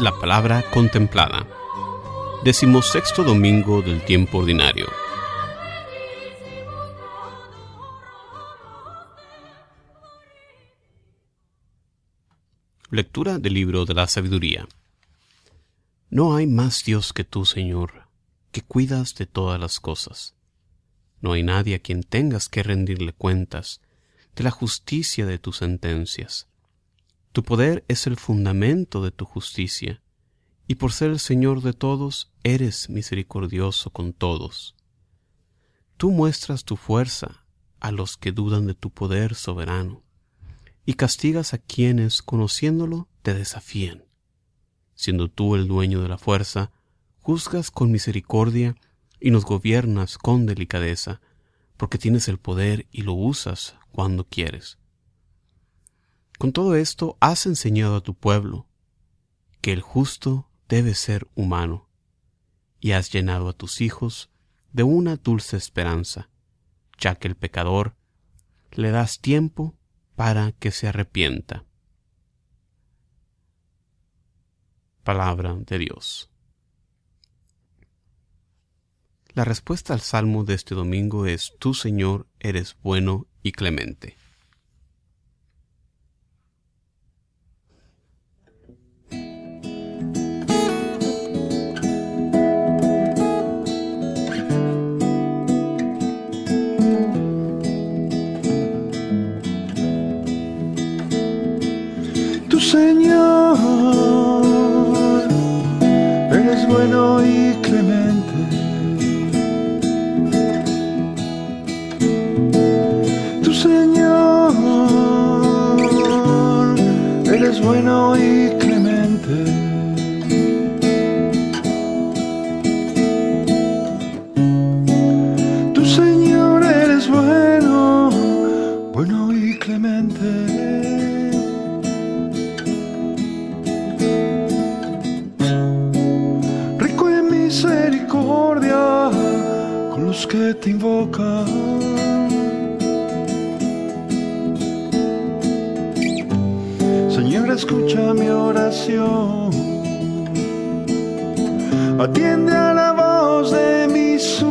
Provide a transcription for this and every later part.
la palabra contemplada. Decimosexto domingo del tiempo ordinario. Lectura del libro de la sabiduría. No hay más Dios que tú, Señor, que cuidas de todas las cosas. No hay nadie a quien tengas que rendirle cuentas de la justicia de tus sentencias. Tu poder es el fundamento de tu justicia, y por ser el Señor de todos, eres misericordioso con todos. Tú muestras tu fuerza a los que dudan de tu poder soberano, y castigas a quienes, conociéndolo, te desafían. Siendo tú el dueño de la fuerza, juzgas con misericordia y nos gobiernas con delicadeza, porque tienes el poder y lo usas cuando quieres. Con todo esto has enseñado a tu pueblo que el justo debe ser humano, y has llenado a tus hijos de una dulce esperanza, ya que el pecador le das tiempo para que se arrepienta. Palabra de Dios. La respuesta al salmo de este domingo es, Tú Señor eres bueno y clemente. Que te invocan. Señor, escucha mi oración. Atiende a la voz de mi súplica,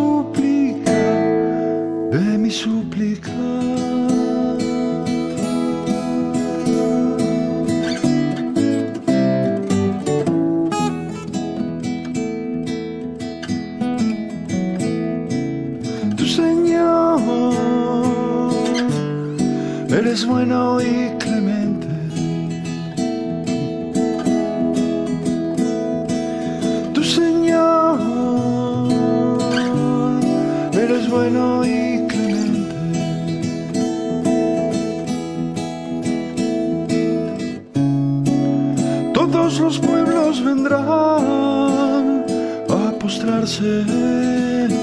eres bueno y clemente. Tu Señor, eres bueno y clemente. Todos los pueblos vendrán a postrarse.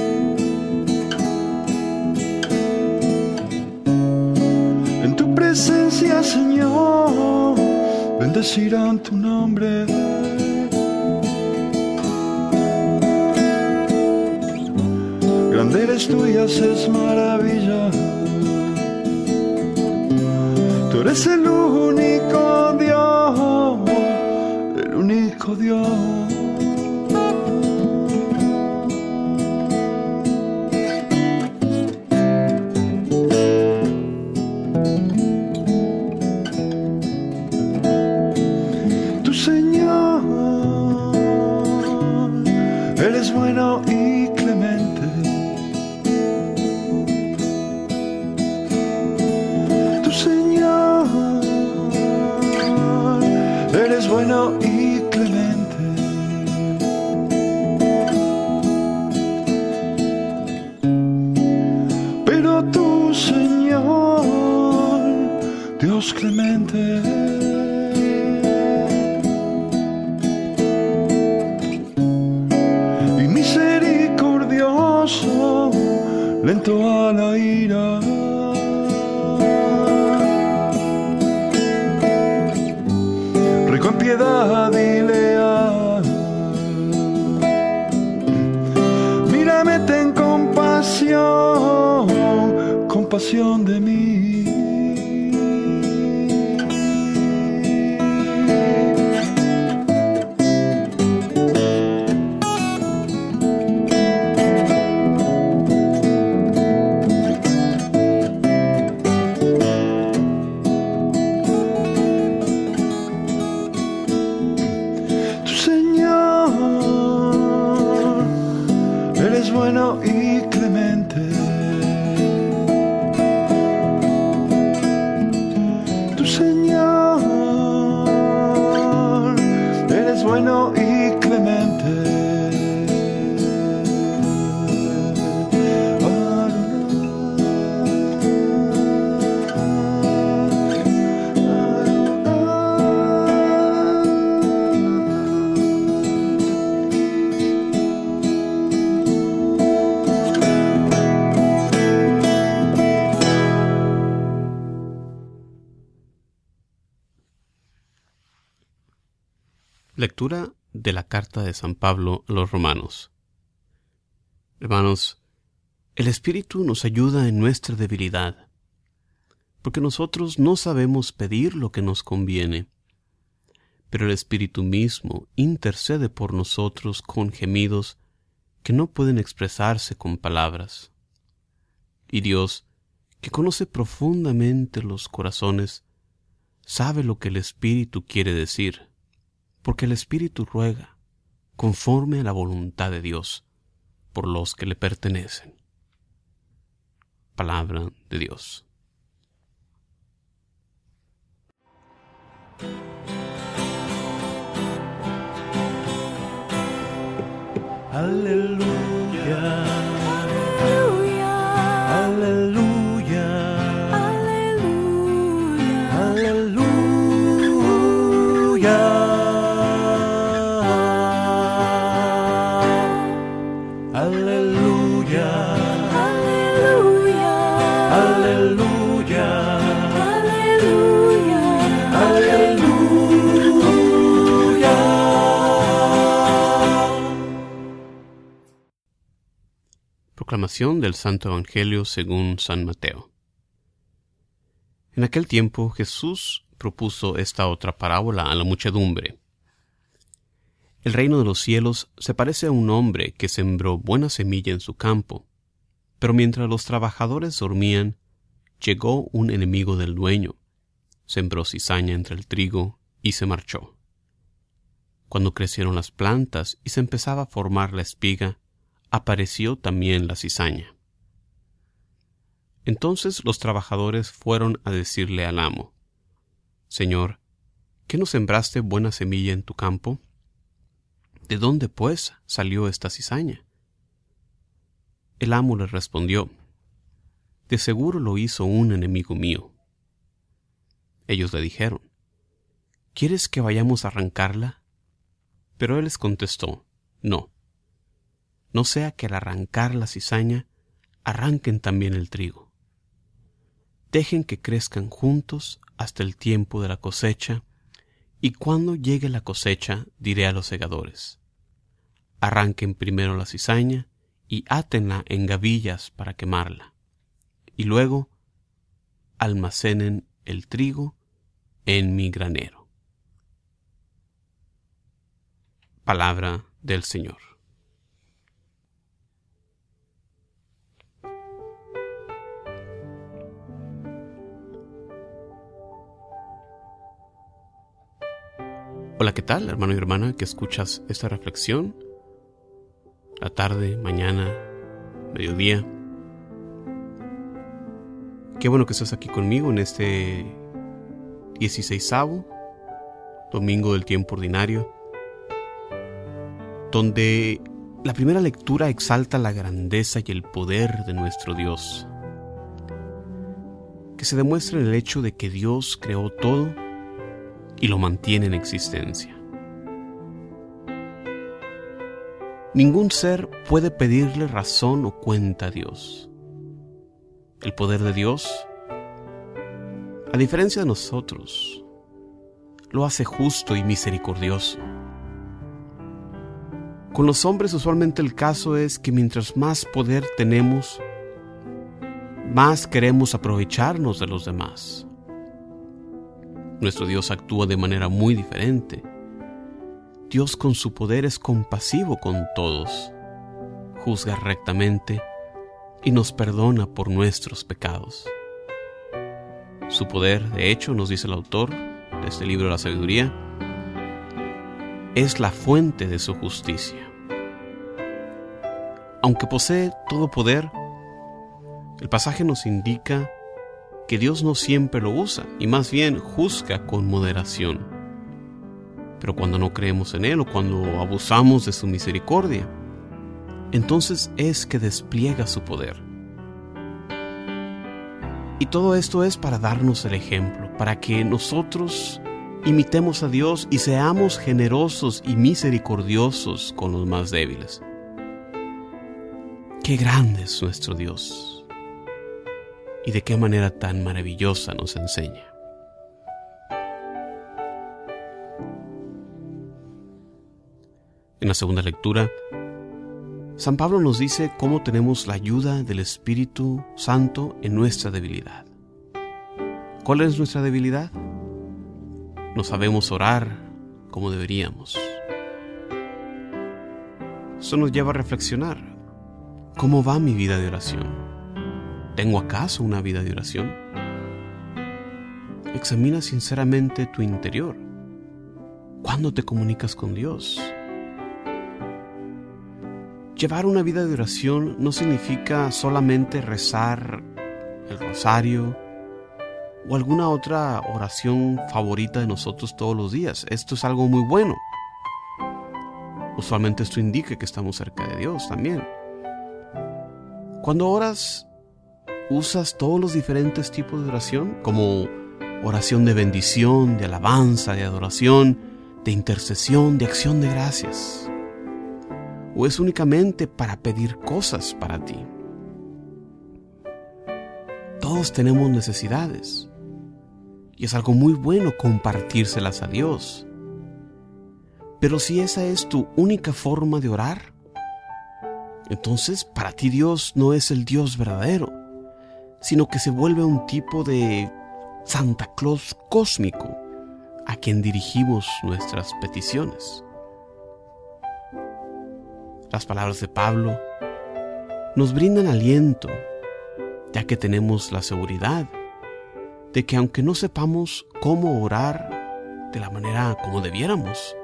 Señor, bendecirán tu nombre. Grande eres tú y haces maravilla. Tú eres el único Dios, el único Dios. Pero tu Señor, Dios clemente. y misericordioso, lento de mí. Señor, eres bueno y Lectura de la carta de San Pablo a los romanos. Hermanos, el Espíritu nos ayuda en nuestra debilidad, porque nosotros no sabemos pedir lo que nos conviene, pero el Espíritu mismo intercede por nosotros con gemidos que no pueden expresarse con palabras. Y Dios, que conoce profundamente los corazones, sabe lo que el Espíritu quiere decir porque el Espíritu ruega, conforme a la voluntad de Dios, por los que le pertenecen. Palabra de Dios. Aleluya. Proclamación del Santo Evangelio según San Mateo. En aquel tiempo Jesús propuso esta otra parábola a la muchedumbre. El reino de los cielos se parece a un hombre que sembró buena semilla en su campo, pero mientras los trabajadores dormían, llegó un enemigo del dueño, sembró cizaña entre el trigo y se marchó. Cuando crecieron las plantas y se empezaba a formar la espiga, apareció también la cizaña. Entonces los trabajadores fueron a decirle al amo, Señor, ¿qué no sembraste buena semilla en tu campo? ¿De dónde, pues, salió esta cizaña? El amo le respondió, De seguro lo hizo un enemigo mío. Ellos le dijeron, ¿Quieres que vayamos a arrancarla? Pero él les contestó, No. No sea que al arrancar la cizaña, arranquen también el trigo. Dejen que crezcan juntos hasta el tiempo de la cosecha, y cuando llegue la cosecha diré a los segadores, arranquen primero la cizaña y átenla en gavillas para quemarla, y luego almacenen el trigo en mi granero. Palabra del Señor. Hola, ¿qué tal, hermano y hermana, que escuchas esta reflexión? La tarde, mañana, mediodía. Qué bueno que estás aquí conmigo en este 16 domingo del tiempo ordinario, donde la primera lectura exalta la grandeza y el poder de nuestro Dios, que se demuestra en el hecho de que Dios creó todo y lo mantiene en existencia. Ningún ser puede pedirle razón o cuenta a Dios. El poder de Dios, a diferencia de nosotros, lo hace justo y misericordioso. Con los hombres usualmente el caso es que mientras más poder tenemos, más queremos aprovecharnos de los demás. Nuestro Dios actúa de manera muy diferente. Dios con su poder es compasivo con todos, juzga rectamente y nos perdona por nuestros pecados. Su poder, de hecho, nos dice el autor de este libro de la sabiduría, es la fuente de su justicia. Aunque posee todo poder, el pasaje nos indica que Dios no siempre lo usa y más bien juzga con moderación. Pero cuando no creemos en Él o cuando abusamos de su misericordia, entonces es que despliega su poder. Y todo esto es para darnos el ejemplo, para que nosotros imitemos a Dios y seamos generosos y misericordiosos con los más débiles. Qué grande es nuestro Dios y de qué manera tan maravillosa nos enseña. En la segunda lectura, San Pablo nos dice cómo tenemos la ayuda del Espíritu Santo en nuestra debilidad. ¿Cuál es nuestra debilidad? No sabemos orar como deberíamos. Eso nos lleva a reflexionar. ¿Cómo va mi vida de oración? ¿Tengo acaso una vida de oración? Examina sinceramente tu interior. ¿Cuándo te comunicas con Dios? Llevar una vida de oración no significa solamente rezar el rosario o alguna otra oración favorita de nosotros todos los días. Esto es algo muy bueno. Usualmente esto indica que estamos cerca de Dios también. Cuando oras, usas todos los diferentes tipos de oración, como oración de bendición, de alabanza, de adoración, de intercesión, de acción de gracias o es únicamente para pedir cosas para ti? Todos tenemos necesidades y es algo muy bueno compartírselas a Dios. Pero si esa es tu única forma de orar, entonces para ti Dios no es el Dios verdadero, sino que se vuelve un tipo de Santa Claus cósmico a quien dirigimos nuestras peticiones. Las palabras de Pablo nos brindan aliento, ya que tenemos la seguridad de que aunque no sepamos cómo orar de la manera como debiéramos,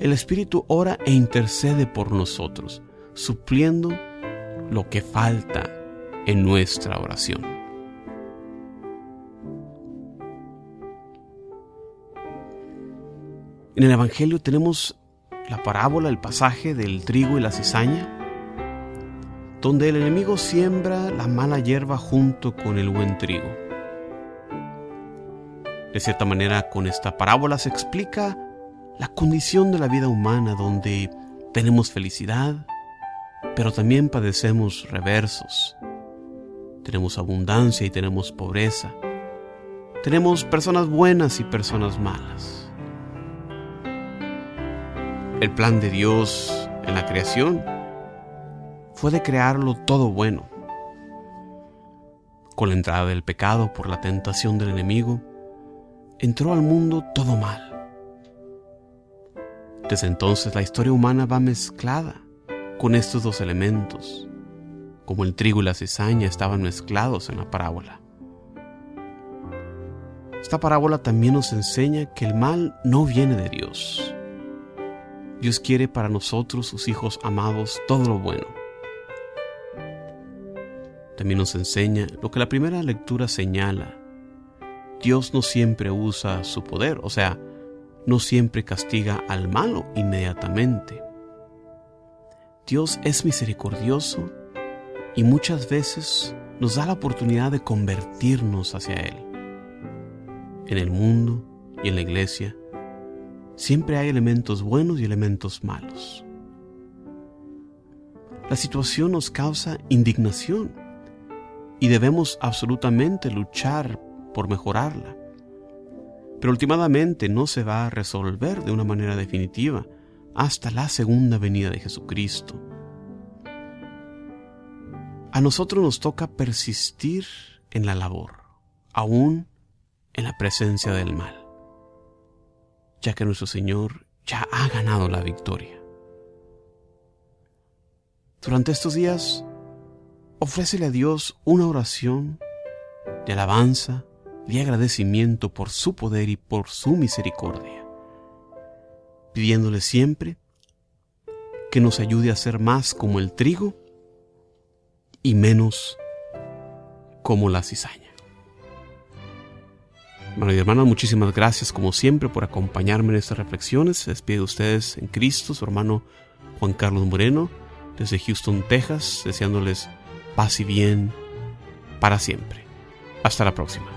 el Espíritu ora e intercede por nosotros, supliendo lo que falta en nuestra oración. En el Evangelio tenemos la parábola, el pasaje del trigo y la cizaña, donde el enemigo siembra la mala hierba junto con el buen trigo. De cierta manera, con esta parábola se explica la condición de la vida humana donde tenemos felicidad, pero también padecemos reversos. Tenemos abundancia y tenemos pobreza. Tenemos personas buenas y personas malas. El plan de Dios en la creación fue de crearlo todo bueno. Con la entrada del pecado por la tentación del enemigo, entró al mundo todo mal. Desde entonces la historia humana va mezclada con estos dos elementos, como el trigo y la cizaña estaban mezclados en la parábola. Esta parábola también nos enseña que el mal no viene de Dios Dios quiere para nosotros, sus hijos amados, todo lo bueno. También nos enseña lo que la primera lectura señala. Dios no siempre usa su poder, o sea, no siempre castiga al malo inmediatamente. Dios es misericordioso y muchas veces nos da la oportunidad de convertirnos hacia Él. En el mundo y en la iglesia Siempre hay elementos buenos y elementos malos. La situación nos causa indignación y debemos absolutamente luchar por mejorarla. Pero últimamente no se va a resolver de una manera definitiva hasta la segunda venida de Jesucristo. A nosotros nos toca persistir en la labor, aún en la presencia del mal ya que nuestro Señor ya ha ganado la victoria. Durante estos días, ofrécele a Dios una oración de alabanza, de agradecimiento por su poder y por su misericordia, pidiéndole siempre que nos ayude a ser más como el trigo y menos como la cizaña. Hermano y hermanas, muchísimas gracias como siempre por acompañarme en estas reflexiones. Se despide de ustedes en Cristo, su hermano Juan Carlos Moreno, desde Houston, Texas, deseándoles paz y bien para siempre. Hasta la próxima.